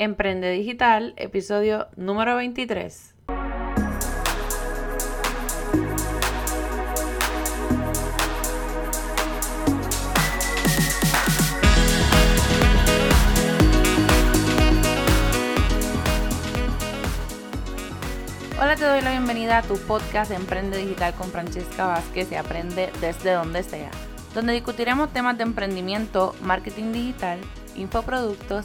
Emprende Digital, episodio número 23. Hola, te doy la bienvenida a tu podcast Emprende Digital con Francesca Vázquez y aprende desde donde sea, donde discutiremos temas de emprendimiento, marketing digital, infoproductos,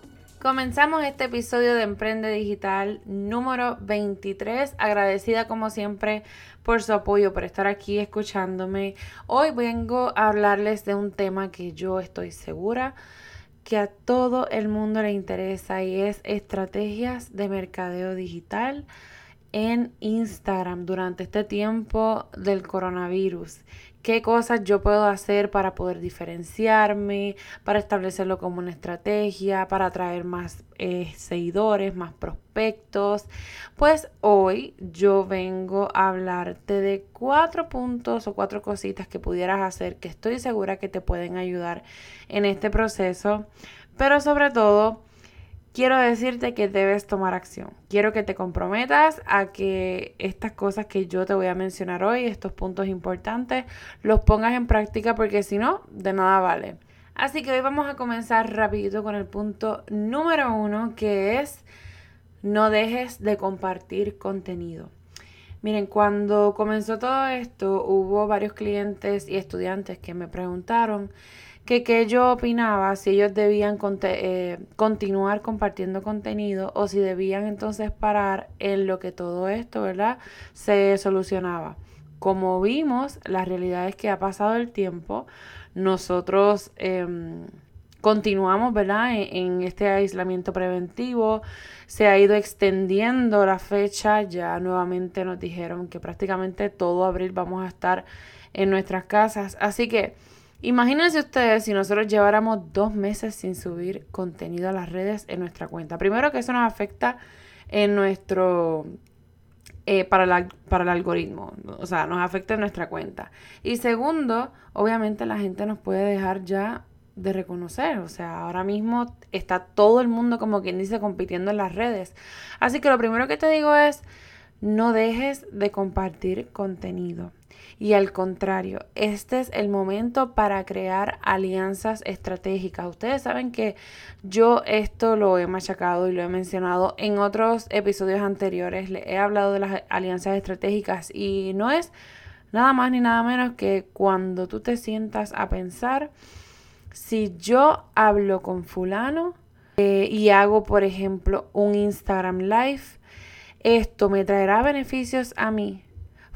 Comenzamos este episodio de Emprende Digital número 23. Agradecida como siempre por su apoyo, por estar aquí escuchándome. Hoy vengo a hablarles de un tema que yo estoy segura que a todo el mundo le interesa y es estrategias de mercadeo digital en Instagram durante este tiempo del coronavirus. ¿Qué cosas yo puedo hacer para poder diferenciarme, para establecerlo como una estrategia, para atraer más eh, seguidores, más prospectos? Pues hoy yo vengo a hablarte de cuatro puntos o cuatro cositas que pudieras hacer que estoy segura que te pueden ayudar en este proceso, pero sobre todo quiero decirte que debes tomar acción. Quiero que te comprometas a que estas cosas que yo te voy a mencionar hoy, estos puntos importantes, los pongas en práctica porque si no, de nada vale. Así que hoy vamos a comenzar rapidito con el punto número uno, que es no dejes de compartir contenido. Miren, cuando comenzó todo esto, hubo varios clientes y estudiantes que me preguntaron que qué yo opinaba, si ellos debían eh, continuar compartiendo contenido o si debían entonces parar en lo que todo esto, ¿verdad? Se solucionaba. Como vimos, la realidad es que ha pasado el tiempo, nosotros em, continuamos, ¿verdad? En, en, este aislamiento preventivo, se ha ido extendiendo la fecha, ya nuevamente nos dijeron que prácticamente todo abril vamos a estar en nuestras casas, así que Imagínense ustedes si nosotros lleváramos dos meses sin subir contenido a las redes en nuestra cuenta. Primero que eso nos afecta en nuestro... Eh, para, para el algoritmo, o sea, nos afecta en nuestra cuenta. Y segundo, obviamente la gente nos puede dejar ya de reconocer. O sea, ahora mismo está todo el mundo como quien dice compitiendo en las redes. Así que lo primero que te digo es, no dejes de compartir contenido. Y al contrario, este es el momento para crear alianzas estratégicas. Ustedes saben que yo esto lo he machacado y lo he mencionado en otros episodios anteriores. Le he hablado de las alianzas estratégicas y no es nada más ni nada menos que cuando tú te sientas a pensar si yo hablo con fulano eh, y hago, por ejemplo, un Instagram Live, esto me traerá beneficios a mí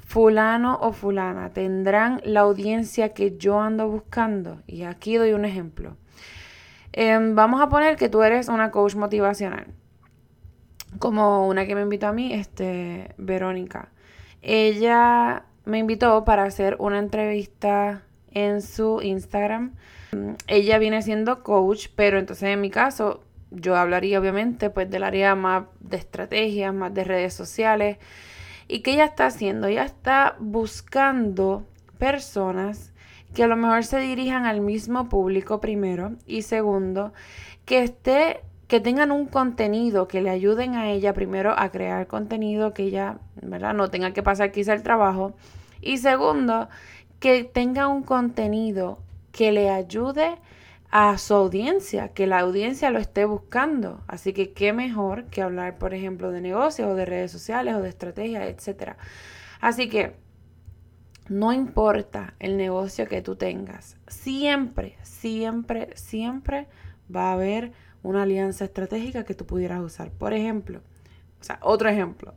fulano o fulana tendrán la audiencia que yo ando buscando. Y aquí doy un ejemplo. Em, vamos a poner que tú eres una coach motivacional. Como una que me invitó a mí, este, Verónica. Ella me invitó para hacer una entrevista en su Instagram. Ella viene siendo coach, pero entonces en mi caso yo hablaría obviamente pues del área más de estrategias, más de redes sociales. ¿Y qué ella está haciendo? Ella está buscando personas que a lo mejor se dirijan al mismo público primero y segundo, que esté que tengan un contenido que le ayuden a ella primero a crear contenido que ella, ¿verdad? No tenga que pasar quizá el trabajo. Y segundo, que tenga un contenido que le ayude a su audiencia, que la audiencia lo esté buscando. Así que qué mejor que hablar, por ejemplo, de negocios o de redes sociales o de estrategias, etcétera. Así que no importa el negocio que tú tengas, siempre, siempre, siempre va a haber una alianza estratégica que tú pudieras usar. Por ejemplo, o sea, otro ejemplo.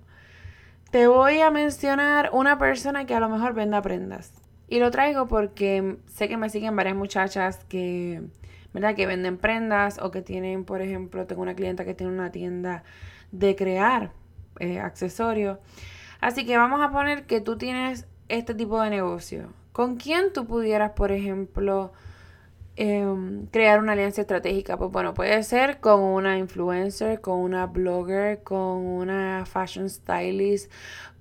Te voy a mencionar una persona que a lo mejor venda prendas. Y lo traigo porque sé que me siguen varias muchachas que ¿verdad? Que venden prendas o que tienen, por ejemplo, tengo una clienta que tiene una tienda de crear eh, accesorios. Así que vamos a poner que tú tienes este tipo de negocio, ¿con quién tú pudieras, por ejemplo, em, crear una alianza estratégica? Pues bueno, puede ser con una influencer, con una blogger, con una fashion stylist,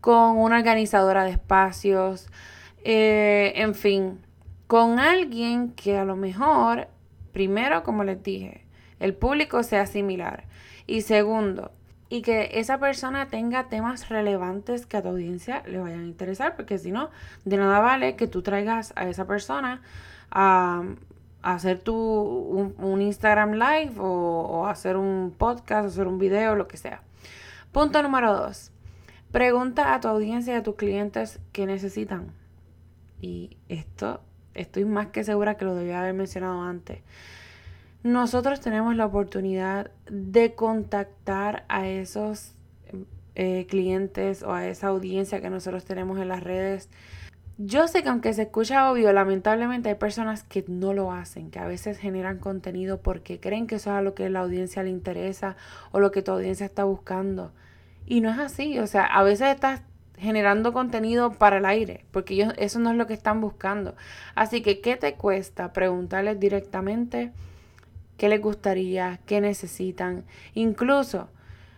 con una organizadora de espacios, eh, en fin, con alguien que a lo mejor, primero, como les dije, el público sea similar. Y segundo, y que esa persona tenga temas relevantes que a tu audiencia le vayan a interesar, porque si no, de nada vale que tú traigas a esa persona a, hacer tu, un, Instagram live o, o, hacer un podcast, hacer un video, lo que sea. Punto número dos. Pregunta a tu audiencia y a tus clientes qué necesitan. Y esto estoy más que segura que lo debía haber mencionado antes nosotros tenemos la oportunidad de contactar a esos eh, clientes o a esa audiencia que nosotros tenemos en las redes. Yo sé que aunque se escucha obvio, lamentablemente hay personas que no lo hacen, que a veces generan contenido porque creen que eso es a lo que la audiencia le interesa o lo que tu audiencia está buscando. Y no es así, o sea, a veces estás generando contenido para el aire, porque ellos, eso no es lo que están buscando. Así que, ¿qué te cuesta preguntarles directamente? qué les gustaría, qué necesitan. Incluso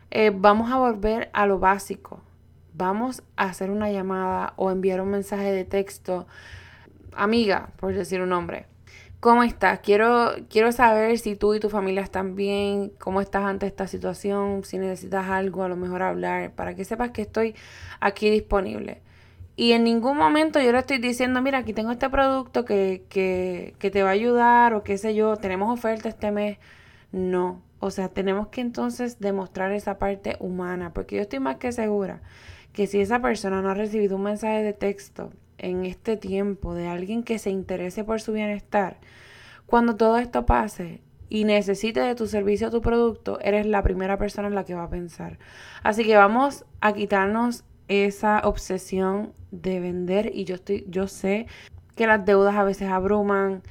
eh, vamos a volver a lo básico. Vamos a hacer una llamada o enviar un mensaje de texto. Amiga, por decir un nombre. ¿Cómo estás? Quiero, quiero saber si tú y tu familia están bien, cómo estás ante esta situación, si necesitas algo, a lo mejor hablar, para que sepas que estoy aquí disponible. Y en ningún momento yo le estoy diciendo, mira, aquí tengo este producto que, que, que te va a ayudar o qué sé yo, tenemos oferta este mes. No, o sea, tenemos que entonces demostrar esa parte humana, porque yo estoy más que segura que si esa persona no ha recibido un mensaje de texto en este tiempo de alguien que se interese por su bienestar, cuando todo esto pase y necesite de tu servicio o tu producto, eres la primera persona en la que va a pensar. Así que vamos a quitarnos esa obsesión de vender y yo estoy yo sé que las deudas a veces abruman,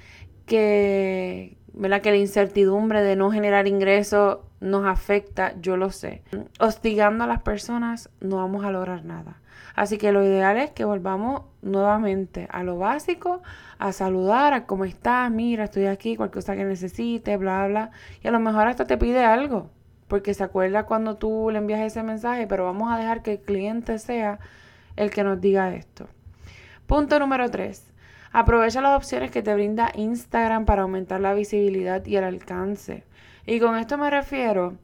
que ¿verdad? que la incertidumbre de no generar ingresos nos afecta, yo lo sé. Hostigando a las personas no vamos a lograr nada. Así que lo ideal es que volvamos nuevamente a lo básico, a saludar, a cómo estás, mira, estoy aquí, cualquier cosa que necesites, bla, bla. Y a lo mejor hasta te pide algo porque se acuerda cuando tú le envías ese mensaje, pero vamos a dejar que el cliente sea el que nos diga esto. Punto número 3. Aprovecha las opciones que te brinda Instagram para aumentar la visibilidad y el alcance. Y con esto me refiero,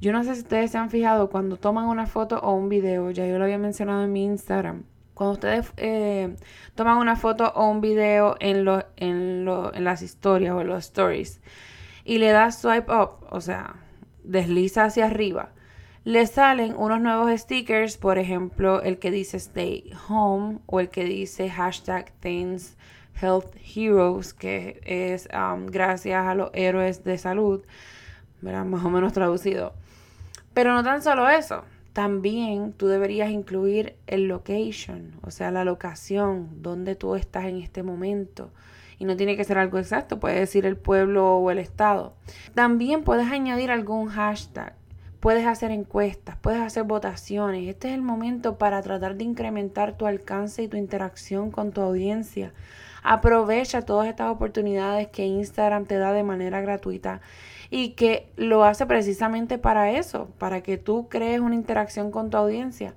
yo no sé si ustedes se han fijado cuando toman una foto o un video, ya yo lo había mencionado en mi Instagram. Cuando ustedes eh, toman una foto o un video en, lo, en, lo, en las historias o en los stories y le das swipe up, o sea, desliza hacia arriba, le salen unos nuevos stickers, por ejemplo, el que dice Stay Home o el que dice hashtag Things Health Heroes, que es um, gracias a los héroes de salud, más o menos traducido. Pero no tan solo eso, también tú deberías incluir el location, o sea, la locación, donde tú estás en este momento y no tiene que ser algo exacto, puede decir el pueblo o el estado. También puedes añadir algún hashtag, puedes hacer encuestas, puedes hacer votaciones. Este es el momento para tratar de incrementar tu alcance y tu interacción con tu audiencia. Aprovecha todas estas oportunidades que Instagram te da de manera gratuita y que lo hace precisamente para eso, para que tú crees una interacción con tu audiencia.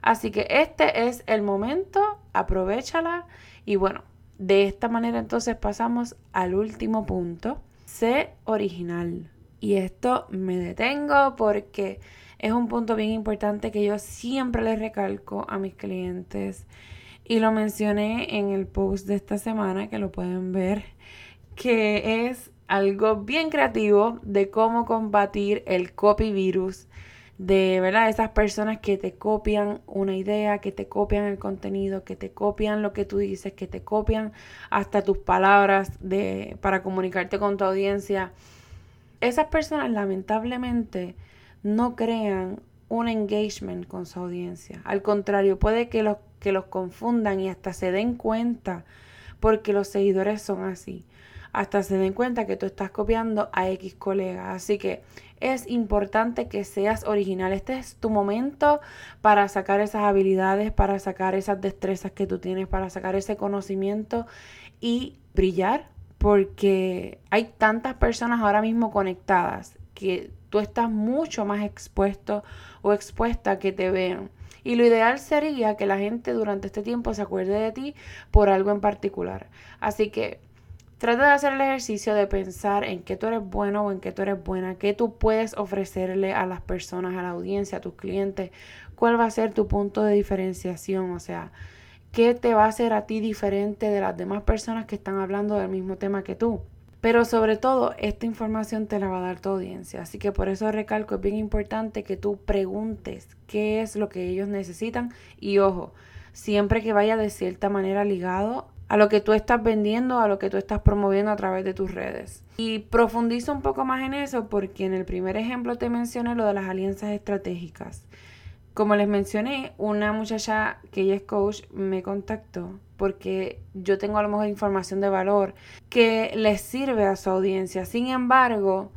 Así que este es el momento, aprovechala y bueno, de esta manera entonces pasamos al último punto, sé original. Y esto me detengo porque es un punto bien importante que yo siempre les recalco a mis clientes. Y lo mencioné en el post de esta semana, que lo pueden ver, que es algo bien creativo de cómo combatir el copy virus de verdad esas personas que te copian una idea, que te copian el contenido, que te copian lo que tú dices, que te copian hasta tus palabras de para comunicarte con tu audiencia. Esas personas lamentablemente no crean un engagement con su audiencia. Al contrario, puede que los que los confundan y hasta se den cuenta porque los seguidores son así. Hasta se den cuenta que tú estás copiando a X colega. Así que es importante que seas original. Este es tu momento para sacar esas habilidades, para sacar esas destrezas que tú tienes, para sacar ese conocimiento y brillar, porque hay tantas personas ahora mismo conectadas que tú estás mucho más expuesto o expuesta que te vean. Y lo ideal sería que la gente durante este tiempo se acuerde de ti por algo en particular. Así que trata de hacer el ejercicio de pensar en qué tú eres bueno o en qué tú eres buena, qué tú puedes ofrecerle a las personas, a la audiencia, a tus clientes, cuál va a ser tu punto de diferenciación, o sea, qué te va a hacer a ti diferente de las demás personas que están hablando del mismo tema que tú. Pero sobre todo, esta información te la va a dar tu audiencia. Así que por eso recalco, es bien importante que tú preguntes qué es lo que ellos necesitan. Y ojo, siempre que vaya de cierta manera ligado a lo que tú estás vendiendo, a lo que tú estás promoviendo a través de tus redes. Y profundizo un poco más en eso porque en el primer ejemplo te mencioné lo de las alianzas estratégicas. Como les mencioné, una muchacha que ella es coach me contactó porque yo tengo a lo mejor información de valor que les sirve a su audiencia. Sin embargo,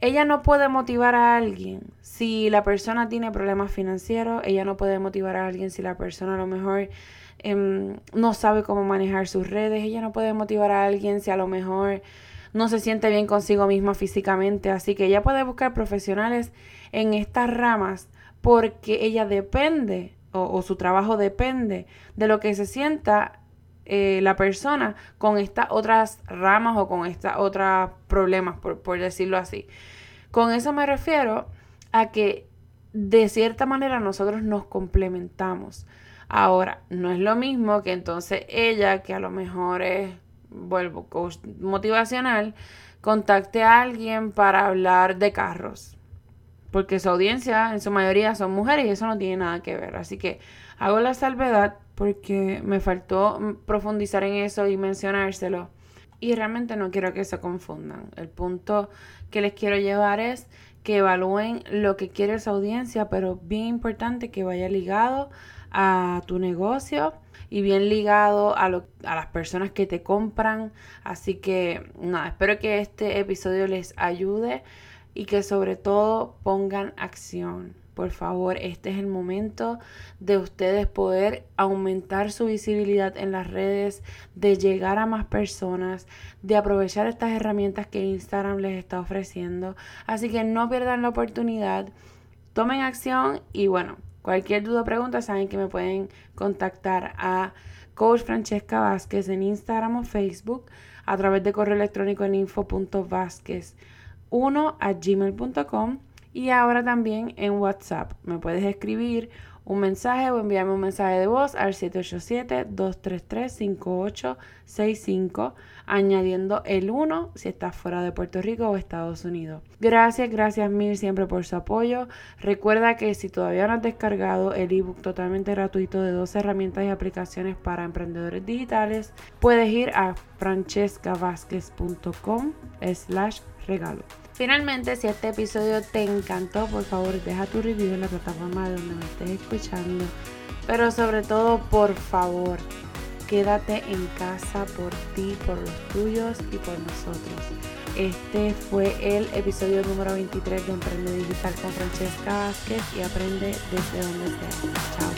ella no puede motivar a alguien si la persona tiene problemas financieros, ella no puede motivar a alguien si la persona a lo mejor em, no sabe cómo manejar sus redes, ella no puede motivar a alguien si a lo mejor no se siente bien consigo misma físicamente. Así que ella puede buscar profesionales en estas ramas porque ella depende o, su trabajo depende de lo que se sienta eh, la persona con estas otras ramas o con estos otros problemas, por, por decirlo así. Con eso me refiero a que de cierta manera nosotros nos complementamos. Ahora, no es lo mismo que entonces ella, que a lo mejor es, vuelvo, motivacional, contacte a alguien para hablar de carros porque su audiencia en su mayoría son mujeres y eso no tiene nada que ver. Así que hago la salvedad porque me faltó profundizar en eso y mencionárselo. Y realmente no quiero que se confundan. El punto que les quiero llevar es que evalúen lo que quiere su audiencia, pero bien importante que vaya ligado a tu negocio y bien ligado a, lo, a las personas que te compran. Así que nada, espero que este episodio les ayude y que sobre todo pongan acción. Por favor, este es el momento de ustedes poder aumentar su visibilidad en las redes, de llegar a más personas, de aprovechar estas herramientas que Instagram les está ofreciendo. Así que no pierdan la oportunidad, tomen acción y bueno, cualquier duda o pregunta saben que me pueden contactar a Coach Francesca Vázquez en Instagram o Facebook a través de correo electrónico en info.vázquez 1 a gmail.com y ahora también en WhatsApp. Me puedes escribir un mensaje o enviarme un mensaje de voz al 787-233-5865, añadiendo el 1 si estás fuera de Puerto Rico o Estados Unidos. Gracias, gracias mil siempre por su apoyo. Recuerda que si todavía no has descargado el ebook totalmente gratuito de dos herramientas y aplicaciones para emprendedores digitales, puedes ir a francescavasquez.com slash regalo. Finalmente, si este episodio te encantó, por favor deja tu review en la plataforma donde me estés escuchando. Pero sobre todo, por favor, quédate en casa por ti, por los tuyos y por nosotros. Este fue el episodio número 23 de Emprende Digital con Francesca Vázquez y aprende desde donde sea. Chao.